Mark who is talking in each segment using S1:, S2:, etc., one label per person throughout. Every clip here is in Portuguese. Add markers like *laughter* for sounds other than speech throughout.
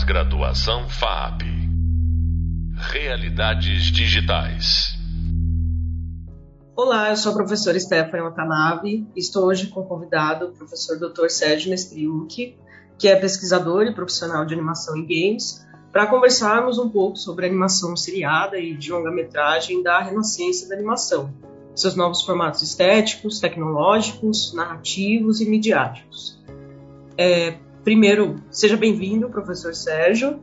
S1: Pós-graduação FAP. Realidades digitais.
S2: Olá, eu sou a professora Stephanie Watanabe estou hoje com o convidado, o professor Dr. Sérgio Nestriucci, que é pesquisador e profissional de animação em games, para conversarmos um pouco sobre animação seriada e de longa-metragem da renascença da animação, seus novos formatos estéticos, tecnológicos, narrativos e midiáticos. É, primeiro, seja bem-vindo, professor Sérgio.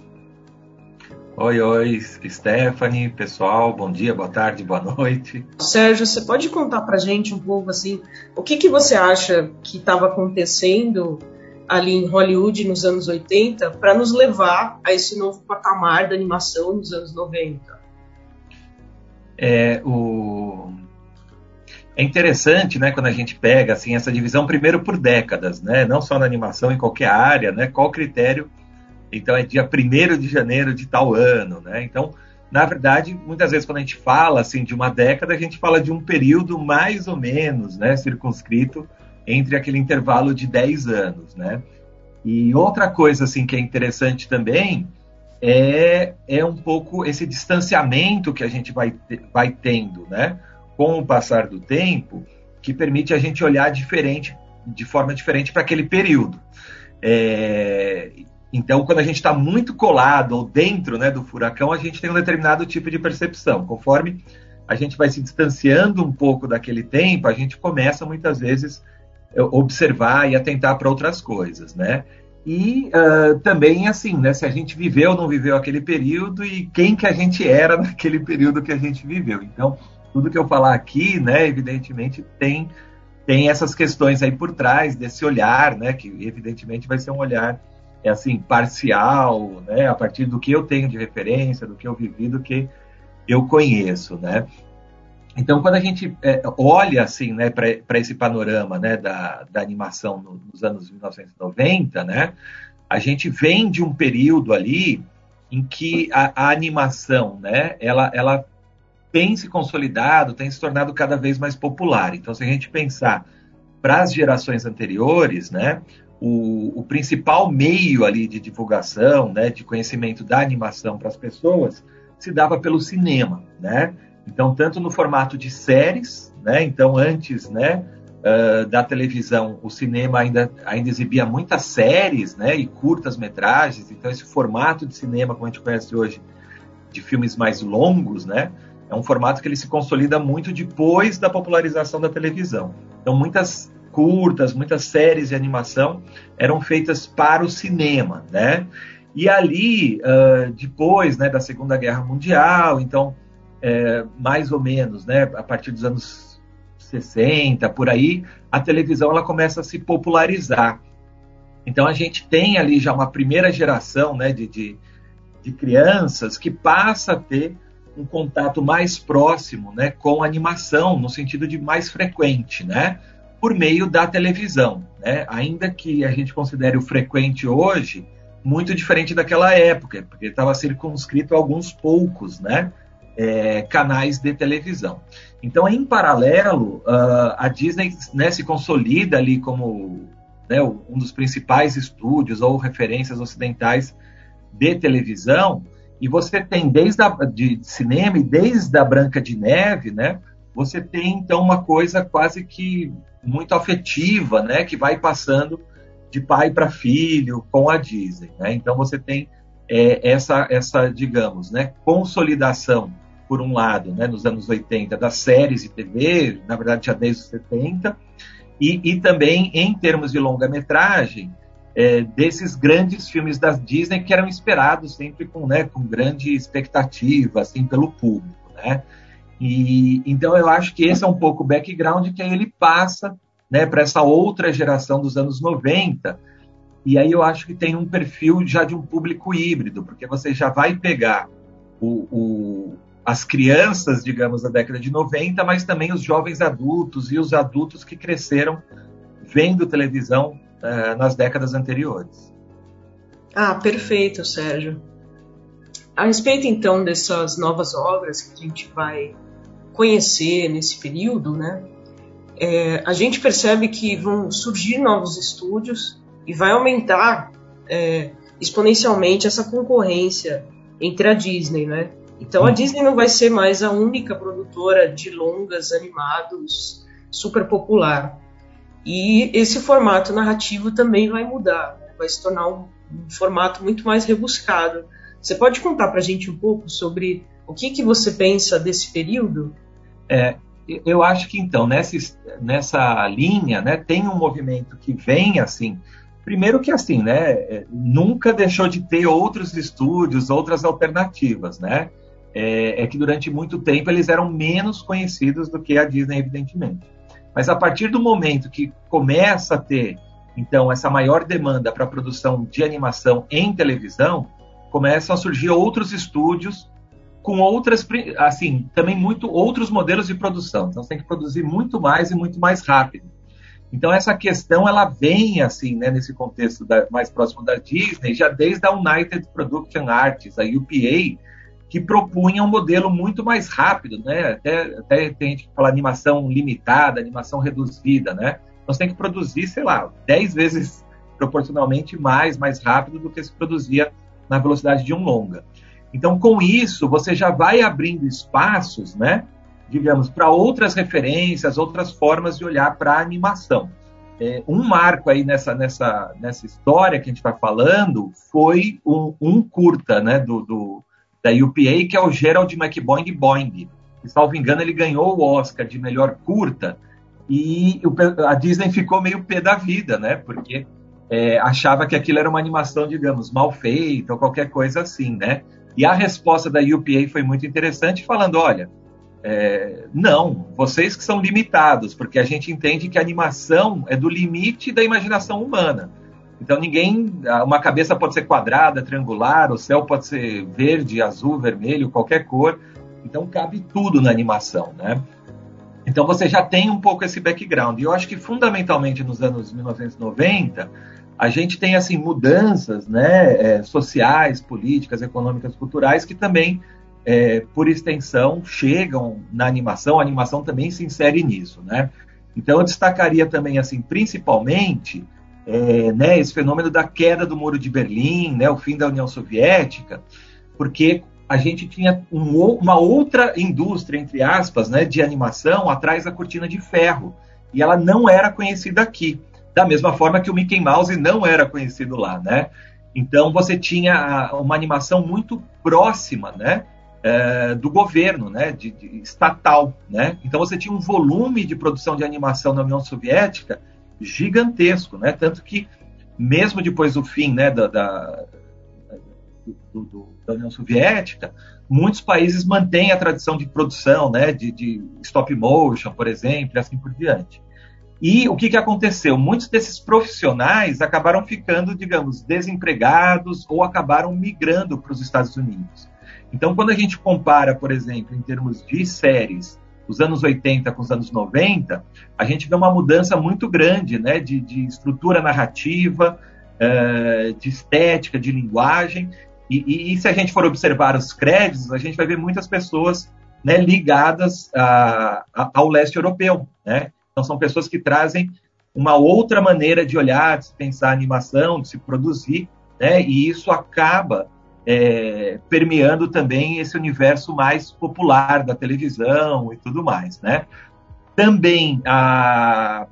S3: Oi, oi, Stephanie, pessoal, bom dia, boa tarde, boa noite.
S2: Sérgio, você pode contar pra gente um pouco assim, o que, que você acha que estava acontecendo ali em Hollywood nos anos 80 para nos levar a esse novo patamar da animação nos anos 90?
S3: É, o... é interessante, né, quando a gente pega assim essa divisão primeiro por décadas, né, não só na animação, em qualquer área, né, qual critério então é dia 1 de janeiro de tal ano, né? Então, na verdade, muitas vezes quando a gente fala assim de uma década, a gente fala de um período mais ou menos, né, circunscrito entre aquele intervalo de 10 anos, né? E outra coisa assim que é interessante também é, é um pouco esse distanciamento que a gente vai, vai tendo, né? Com o passar do tempo, que permite a gente olhar diferente, de forma diferente para aquele período. É, então, quando a gente está muito colado ou dentro né, do furacão, a gente tem um determinado tipo de percepção. Conforme a gente vai se distanciando um pouco daquele tempo, a gente começa muitas vezes a observar e atentar para outras coisas, né? E uh, também assim, né? Se a gente viveu ou não viveu aquele período e quem que a gente era *laughs* naquele período que a gente viveu. Então, tudo que eu falar aqui, né? Evidentemente tem tem essas questões aí por trás desse olhar, né? Que evidentemente vai ser um olhar é assim parcial, né? A partir do que eu tenho de referência, do que eu vivi, do que eu conheço, né? Então, quando a gente é, olha assim, né, para esse panorama, né, da, da animação no, nos anos 1990, né, a gente vem de um período ali em que a, a animação, né, ela, ela tem se consolidado, tem se tornado cada vez mais popular. Então, se a gente pensar para as gerações anteriores, né, o, o, principal meio ali de divulgação, né, de conhecimento da animação para as pessoas, se dava pelo cinema, né? Então, tanto no formato de séries, né? Então, antes, né, uh, da televisão, o cinema ainda, ainda exibia muitas séries, né, e curtas metragens. Então, esse formato de cinema, como a gente conhece hoje, de filmes mais longos, né, é um formato que ele se consolida muito depois da popularização da televisão. Então, muitas curtas, muitas séries de animação eram feitas para o cinema, né? E ali, uh, depois né, da Segunda Guerra Mundial, então, é, mais ou menos, né, a partir dos anos 60, por aí, a televisão ela começa a se popularizar. Então, a gente tem ali já uma primeira geração né, de, de, de crianças que passa a ter um contato mais próximo né, com animação, no sentido de mais frequente, né? por meio da televisão, né? Ainda que a gente considere o frequente hoje muito diferente daquela época, porque estava circunscrito a alguns poucos, né? É, canais de televisão. Então, em paralelo, uh, a Disney né, se consolida ali como né, um dos principais estúdios ou referências ocidentais de televisão, e você tem desde a, de cinema e desde a Branca de Neve, né, você tem então uma coisa quase que muito afetiva, né, que vai passando de pai para filho com a Disney, né? Então você tem é, essa essa digamos, né, consolidação por um lado, né, nos anos 80 das séries de TV, na verdade já desde os 70, e, e também em termos de longa-metragem, é, desses grandes filmes da Disney que eram esperados sempre com, né, com grande expectativa, assim, pelo público, né? E então eu acho que esse é um pouco o background que aí ele passa né, para essa outra geração dos anos 90. E aí eu acho que tem um perfil já de um público híbrido, porque você já vai pegar o, o, as crianças, digamos, da década de 90, mas também os jovens adultos e os adultos que cresceram vendo televisão uh, nas décadas anteriores.
S2: Ah, perfeito, Sérgio. A respeito então dessas novas obras que a gente vai conhecer nesse período, né? É, a gente percebe que vão surgir novos estúdios e vai aumentar é, exponencialmente essa concorrência entre a Disney, né? Então a Disney não vai ser mais a única produtora de longas animados super popular. E esse formato narrativo também vai mudar, né? vai se tornar um, um, formato muito mais rebuscado. Você pode contar para a gente um pouco sobre o que, que você pensa desse período?
S3: É, eu acho que então nessa, nessa linha, né, tem um movimento que vem assim. Primeiro que assim, né, é, nunca deixou de ter outros estúdios, outras alternativas, né? É, é que durante muito tempo eles eram menos conhecidos do que a Disney, evidentemente. Mas a partir do momento que começa a ter, então, essa maior demanda para produção de animação em televisão, começam a surgir outros estúdios com outras, assim, também muito outros modelos de produção. Então, você tem que produzir muito mais e muito mais rápido. Então, essa questão, ela vem, assim, né, nesse contexto da, mais próximo da Disney, já desde a United Production Arts, a UPA, que propunha um modelo muito mais rápido, né? Até, até tem gente que fala animação limitada, animação reduzida, né? Então, você tem que produzir, sei lá, 10 vezes proporcionalmente mais, mais rápido do que se produzia na velocidade de um longa. Então, com isso, você já vai abrindo espaços, né, digamos, para outras referências, outras formas de olhar para a animação. É, um marco aí nessa, nessa, nessa história que a gente está falando foi um, um curta né, do, do, da UPA, que é o Gerald McBoing Boing. Se salvo engano, ele ganhou o Oscar de melhor curta e a Disney ficou meio pé da vida, né? Porque é, achava que aquilo era uma animação, digamos, mal feita ou qualquer coisa assim, né? E a resposta da UPA foi muito interessante, falando: olha, é, não, vocês que são limitados, porque a gente entende que a animação é do limite da imaginação humana. Então ninguém, uma cabeça pode ser quadrada, triangular, o céu pode ser verde, azul, vermelho, qualquer cor. Então cabe tudo na animação, né? Então você já tem um pouco esse background. E eu acho que fundamentalmente nos anos 1990 a gente tem assim mudanças né, é, sociais, políticas, econômicas, culturais que também, é, por extensão, chegam na animação. A animação também se insere nisso, né? Então eu destacaria também assim, principalmente, é, né, esse fenômeno da queda do muro de Berlim, né, o fim da União Soviética, porque a gente tinha um, uma outra indústria, entre aspas, né, de animação atrás da cortina de ferro. E ela não era conhecida aqui da mesma forma que o Mickey Mouse não era conhecido lá, né? Então você tinha uma animação muito próxima, né? É, do governo, né, de, de, estatal, né? Então você tinha um volume de produção de animação na União Soviética gigantesco, né? Tanto que mesmo depois do fim, né, da, da, do, do, da União Soviética, muitos países mantêm a tradição de produção, né, de, de stop motion, por exemplo, e assim por diante. E o que, que aconteceu? Muitos desses profissionais acabaram ficando, digamos, desempregados ou acabaram migrando para os Estados Unidos. Então, quando a gente compara, por exemplo, em termos de séries, os anos 80 com os anos 90, a gente vê uma mudança muito grande né, de, de estrutura narrativa, uh, de estética, de linguagem. E, e, e, se a gente for observar os créditos, a gente vai ver muitas pessoas né, ligadas a, a, ao leste europeu. Né? Então, são pessoas que trazem uma outra maneira de olhar, de se pensar a animação, de se produzir, né? E isso acaba é, permeando também esse universo mais popular da televisão e tudo mais, né? Também a,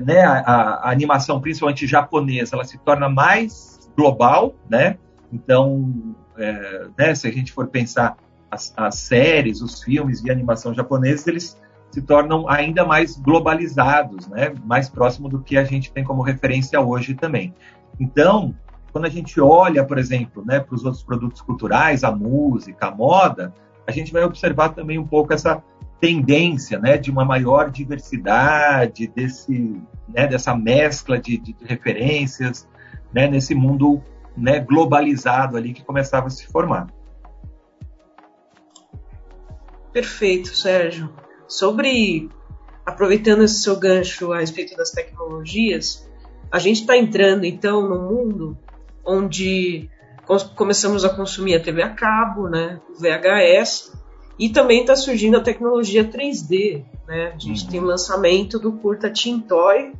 S3: né, a, a animação, principalmente japonesa, ela se torna mais global, né? Então, é, né, se a gente for pensar as, as séries, os filmes de animação japoneses, eles se tornam ainda mais globalizados, né? mais próximo do que a gente tem como referência hoje também. Então, quando a gente olha, por exemplo, né, para os outros produtos culturais, a música, a moda, a gente vai observar também um pouco essa tendência né, de uma maior diversidade, desse, né, dessa mescla de, de referências né, nesse mundo né, globalizado ali que começava a se formar.
S2: Perfeito, Sérgio. Sobre, aproveitando esse seu gancho a respeito das tecnologias, a gente está entrando então num mundo onde começamos a consumir a TV a cabo, né, o VHS, e também está surgindo a tecnologia 3D. Né? A gente uhum. tem o lançamento do curta Tintoy,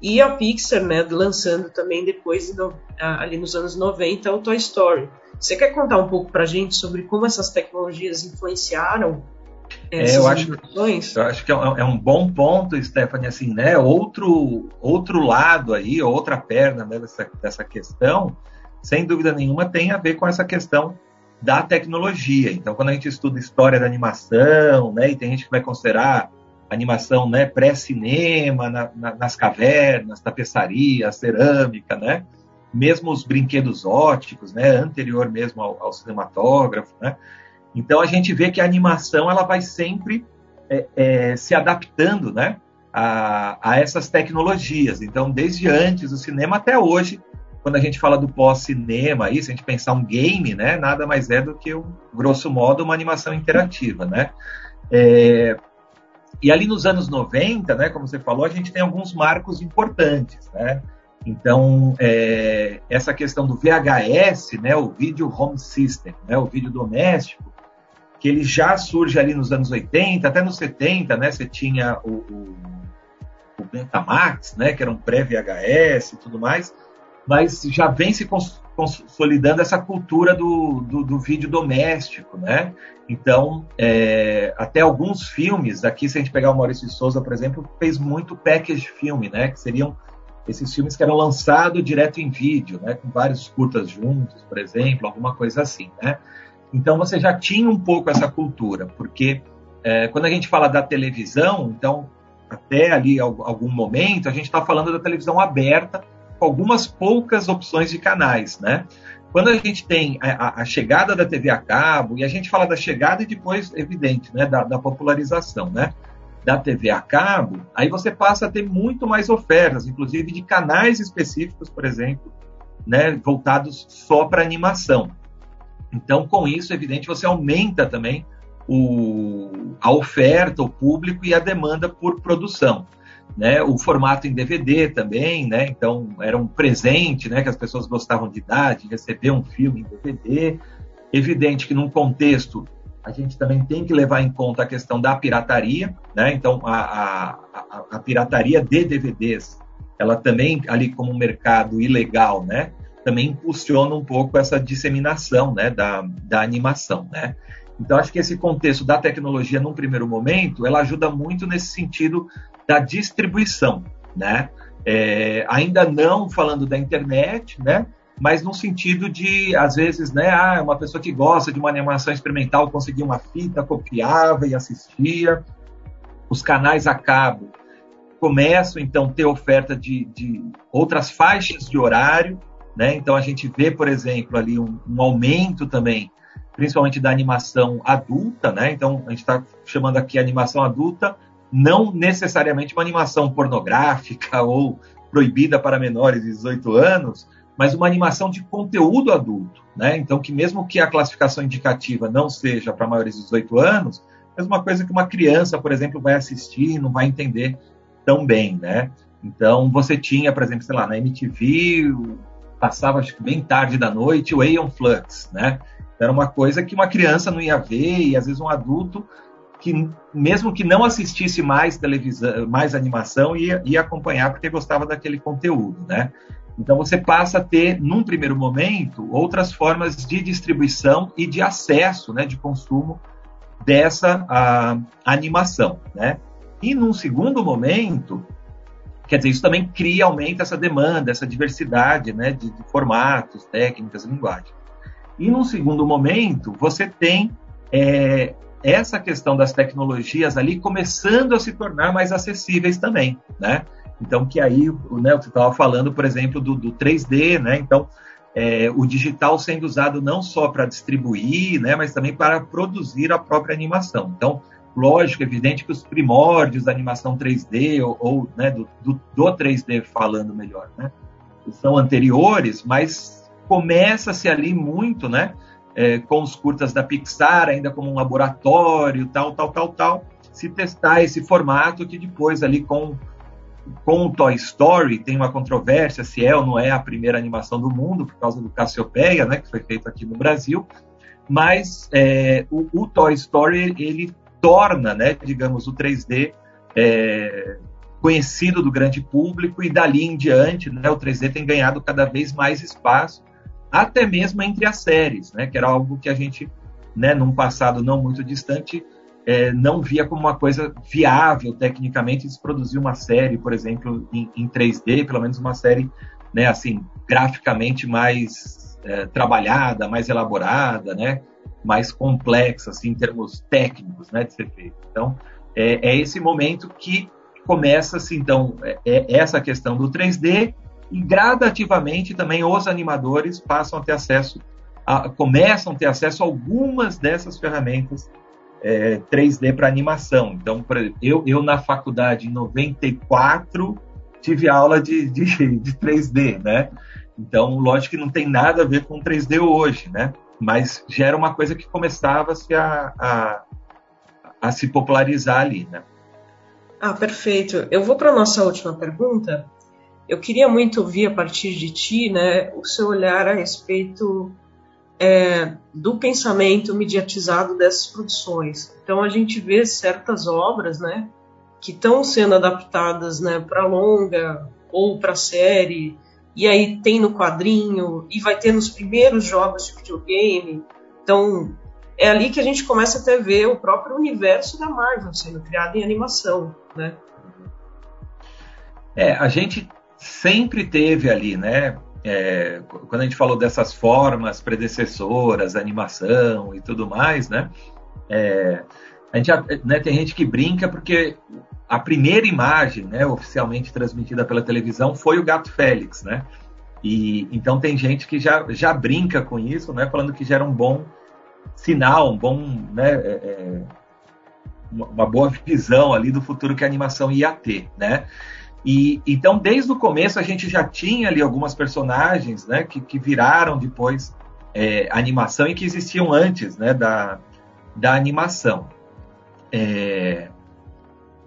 S2: e a Pixar, né, lançando também depois, ali nos anos 90, o Toy Story. Você quer contar um pouco para a gente sobre como essas tecnologias influenciaram
S3: é, eu, acho, eu acho que é, é um bom ponto, Stephanie, assim, né? Outro, outro lado aí, outra perna né, dessa, dessa questão, sem dúvida nenhuma, tem a ver com essa questão da tecnologia. Então, quando a gente estuda história da animação, né, e tem gente que vai considerar animação né, pré-cinema, na, na, nas cavernas, tapeçaria, cerâmica, né? mesmo os brinquedos óticos, né, anterior mesmo ao, ao cinematógrafo, né? Então a gente vê que a animação ela vai sempre é, é, se adaptando, né, a, a, essas tecnologias. Então desde antes do cinema até hoje, quando a gente fala do pós-cinema, aí se a gente pensar um game, né, nada mais é do que um, grosso modo uma animação interativa, né? É, e ali nos anos 90, né, como você falou, a gente tem alguns marcos importantes, né? Então, é, essa questão do VHS, né, o Video Home System, né, o vídeo doméstico, que ele já surge ali nos anos 80, até nos 70, né, você tinha o, o, o Betamax, né, que era um pré-VHS e tudo mais, mas já vem se consolidando essa cultura do, do, do vídeo doméstico, né? Então, é, até alguns filmes, aqui se a gente pegar o Maurício de Souza, por exemplo, fez muito package filme, né? Que seriam esses filmes que eram lançados direto em vídeo, né, com vários curtas juntos, por exemplo, alguma coisa assim, né? Então você já tinha um pouco essa cultura, porque é, quando a gente fala da televisão, então até ali algum momento a gente está falando da televisão aberta com algumas poucas opções de canais, né? Quando a gente tem a, a, chegada da TV a cabo e a gente fala da chegada e depois evidente, né, da, da popularização, né? da TV a cabo, aí você passa a ter muito mais ofertas, inclusive de canais específicos, por exemplo, né, voltados só para animação. Então, com isso, é evidente, você aumenta também o, a oferta, o público e a demanda por produção. Né? O formato em DVD também, né? Então era um presente, né? Que as pessoas gostavam de dar, de receber um filme em DVD. Evidente que num contexto a gente também tem que levar em conta a questão da pirataria, né? Então, a, a, a pirataria de DVDs, ela também, ali como um mercado ilegal, né? Também impulsiona um pouco essa disseminação, né? Da, da animação, né? Então, acho que esse contexto da tecnologia, num primeiro momento, ela ajuda muito nesse sentido da distribuição, né? É, ainda não falando da internet, né? mas no sentido de, às vezes, né, ah, uma pessoa que gosta de uma animação experimental conseguia uma fita, copiava e assistia. Os canais a cabo começam, então, a ter oferta de, de outras faixas de horário, né? Então, a gente vê, por exemplo, ali um, um aumento também, principalmente da animação adulta, né? Então, a gente está chamando aqui animação adulta, não necessariamente uma animação pornográfica *laughs* ou proibida para menores de 18 anos, mas uma animação de conteúdo adulto, né? Então, que mesmo que a classificação indicativa não seja para maiores de 18 anos, é uma coisa que uma criança, por exemplo, vai assistir e não vai entender tão bem, né? Então, você tinha, por exemplo, sei lá, na MTV, passava acho que bem tarde da noite, o Aeon Flux, né? Era uma coisa que uma criança não ia ver e às vezes um adulto que mesmo que não assistisse mais televisão, mais animação, ia, ia acompanhar porque gostava daquele conteúdo, né? Então você passa a ter, num primeiro momento, outras formas de distribuição e de acesso, né, de consumo dessa a, animação, né? E num segundo momento, quer dizer, isso também cria, aumenta essa demanda, essa diversidade, né, de, de formatos, técnicas, linguagem. E num segundo momento, você tem é, essa questão das tecnologias ali começando a se tornar mais acessíveis também, né? Então, que aí, né, você estava falando, por exemplo, do, do 3D, né? Então, é, o digital sendo usado não só para distribuir, né, mas também para produzir a própria animação. Então, lógico, evidente que os primórdios da animação 3D, ou, ou né, do, do, do, 3D falando melhor, né, são anteriores, mas começa-se ali muito, né, é, com os curtas da Pixar, ainda como um laboratório, tal, tal, tal, tal, se testar esse formato que depois ali com com o Toy Story tem uma controvérsia se é ou não é a primeira animação do mundo, por causa do Cassiopeia, né, que foi feito aqui no Brasil, mas é, o, o, Toy Story, ele torna, né, digamos, o 3D é, conhecido do grande público e dali em diante, né, o 3D tem ganhado cada vez mais espaço, até mesmo entre as séries, né, que era algo que a gente, né, num passado não muito distante, é, não via como uma coisa viável tecnicamente se produzir uma série, por exemplo, em, em 3D, pelo menos uma série, né, assim, graficamente mais é, trabalhada, mais elaborada, né, mais complexa, assim, em termos técnicos, né, de ser feito. Então, é, é esse momento que começa-se, então, é, é essa questão do 3D e gradativamente também os animadores passam a ter acesso, a, começam a ter acesso a algumas dessas ferramentas é, 3D para animação. Então, eu, eu na faculdade em 94 tive aula de, de, de 3D, né? Então, lógico que não tem nada a ver com 3D hoje, né? Mas já era uma coisa que começava -se a, a, a se popularizar ali, né?
S2: Ah, perfeito. Eu vou para a nossa última pergunta. Eu queria muito ouvir a partir de ti, né, o seu olhar a respeito é, do pensamento mediatizado dessas produções. Então a gente vê certas obras, né, que estão sendo adaptadas, né, para longa ou para série, e aí tem no quadrinho e vai ter nos primeiros jogos de videogame. Então é ali que a gente começa até ver o próprio universo da Marvel sendo criado em animação, né?
S3: É, a gente sempre teve ali, né? é, quando a gente falou dessas formas predecessoras, animação e tudo mais, né? É, a gente, né, tem gente que brinca porque a primeira imagem, né, oficialmente transmitida pela televisão foi o Gato Félix, né? E então tem gente que já, já brinca com isso, né, falando que já era um bom sinal, um bom, né, é, é uma boa visão ali do futuro que a animação ia ter, né? E então, desde o começo, a gente já tinha ali algumas personagens né, que, que viraram depois é, animação e que existiam antes né, da, da animação. É,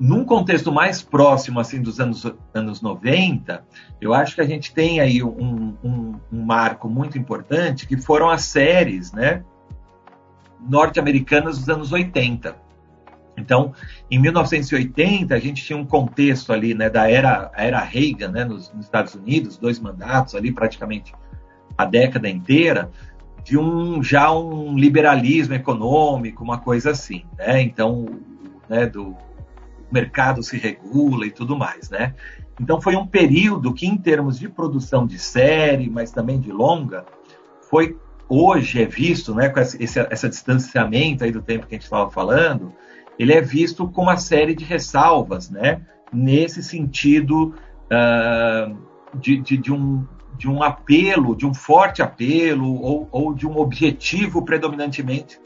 S3: num contexto mais próximo assim dos anos, anos 90, eu acho que a gente tem aí um, um, um marco muito importante, que foram as séries né, norte-americanas dos anos 80. Então, em 1980, a gente tinha um contexto ali né, da era, era Reagan né, nos, nos, Estados Unidos, dois mandatos ali, praticamente a década inteira, de um já um liberalismo econômico, uma coisa assim. Né? Então, né, do mercado se regula e tudo mais. Né? Então, foi um período que, em termos de produção de série, mas também de longa, foi hoje é visto, né, com esse, esse, distanciamento aí do tempo que a gente estava falando, ele é visto com uma série de ressalvas, né? Nesse sentido uh, de, de, de, um, de um apelo, de um forte apelo ou, ou de um objetivo predominantemente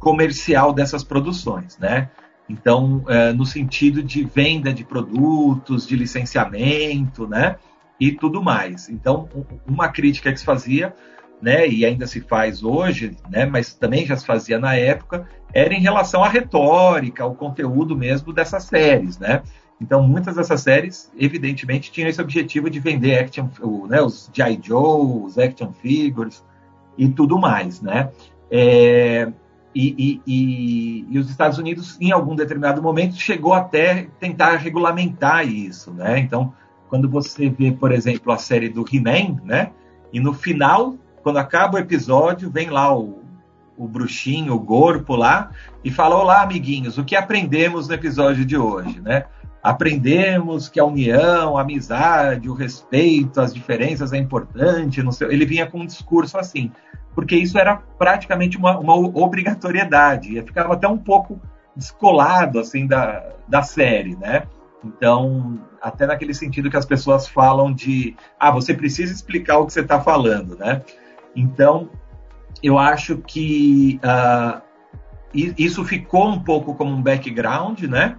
S3: comercial dessas produções, né? Então, uh, no sentido de venda de produtos, de licenciamento, né? E tudo mais. Então, uma crítica que se fazia né, e ainda se faz hoje, né, mas também já se fazia na época, era em relação à retórica, ao conteúdo mesmo dessas séries, né? Então, muitas dessas séries, evidentemente, tinham esse objetivo de vender action, né, os G.I. Joe, os action figures e tudo mais, né? É, e, e, e, e, os Estados Unidos, em algum determinado momento, chegou até tentar regulamentar isso, né? Então, quando você vê, por exemplo, a série do He-Man, né? E no final quando acaba o episódio, vem lá o, o bruxinho, o corpo lá, e fala: Olá, amiguinhos, o que aprendemos no episódio de hoje, né? Aprendemos que a união, a amizade, o respeito, as diferenças é importante. Ele vinha com um discurso assim, porque isso era praticamente uma, uma obrigatoriedade, e ficava até um pouco descolado assim da, da série, né? Então, até naquele sentido que as pessoas falam de, ah, você precisa explicar o que você está falando, né? Então, eu acho que uh, isso ficou um pouco como um background, né?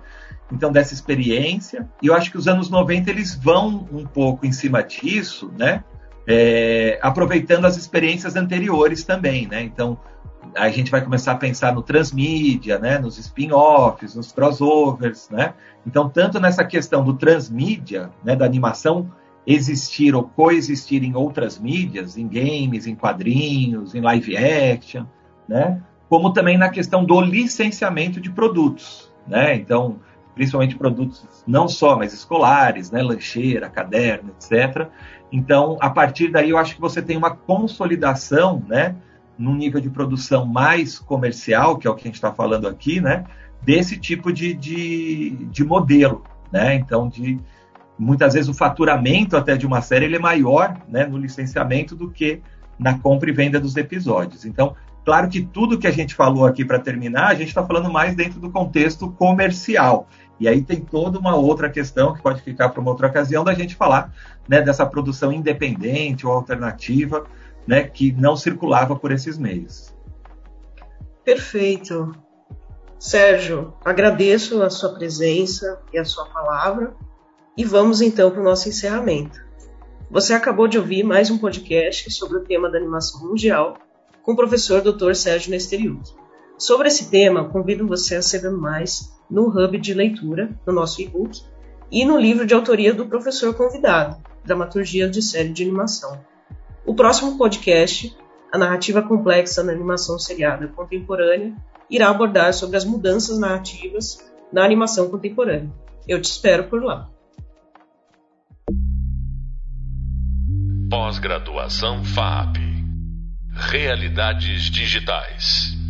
S3: Então, dessa experiência. E eu acho que os anos 90 eles vão um pouco em cima disso, né? É, aproveitando as experiências anteriores também, né? Então, a gente vai começar a pensar no transmídia, né? Nos spin-offs, nos crossovers, né? Então, tanto nessa questão do transmídia, né? Da animação existir ou coexistir em outras mídias, em games, em quadrinhos, em live action, né? Como também na questão do licenciamento de produtos, né? Então, principalmente produtos não só, mas escolares, né, lancheira, caderno, etc. Então, a partir daí, eu acho que você tem uma consolidação, né, num nível de produção mais comercial, que é o que a gente está falando aqui, né, desse tipo de, de, de modelo, né? Então, de muitas vezes o faturamento até de uma série ele é maior, né, no licenciamento do que na compra e venda dos episódios. Então, claro que tudo que a gente falou aqui para terminar, a gente está falando mais dentro do contexto comercial. E aí tem toda uma outra questão que pode ficar para uma outra ocasião da gente falar né, dessa produção independente ou alternativa né, que não circulava por esses meios.
S2: Perfeito. Sérgio, agradeço a sua presença e a sua palavra e vamos então para o nosso encerramento. Você acabou de ouvir mais um podcast sobre o tema da animação mundial com o professor Dr. Sérgio Nesteriuto. Sobre esse tema, convido você a saber mais no hub de leitura, no nosso e-book, e no livro de autoria do professor convidado, Dramaturgia de Série de Animação. O próximo podcast, A Narrativa Complexa na Animação Seriada Contemporânea, irá abordar sobre as mudanças narrativas na animação contemporânea. Eu te espero por lá.
S1: Pós-graduação FAP Realidades Digitais.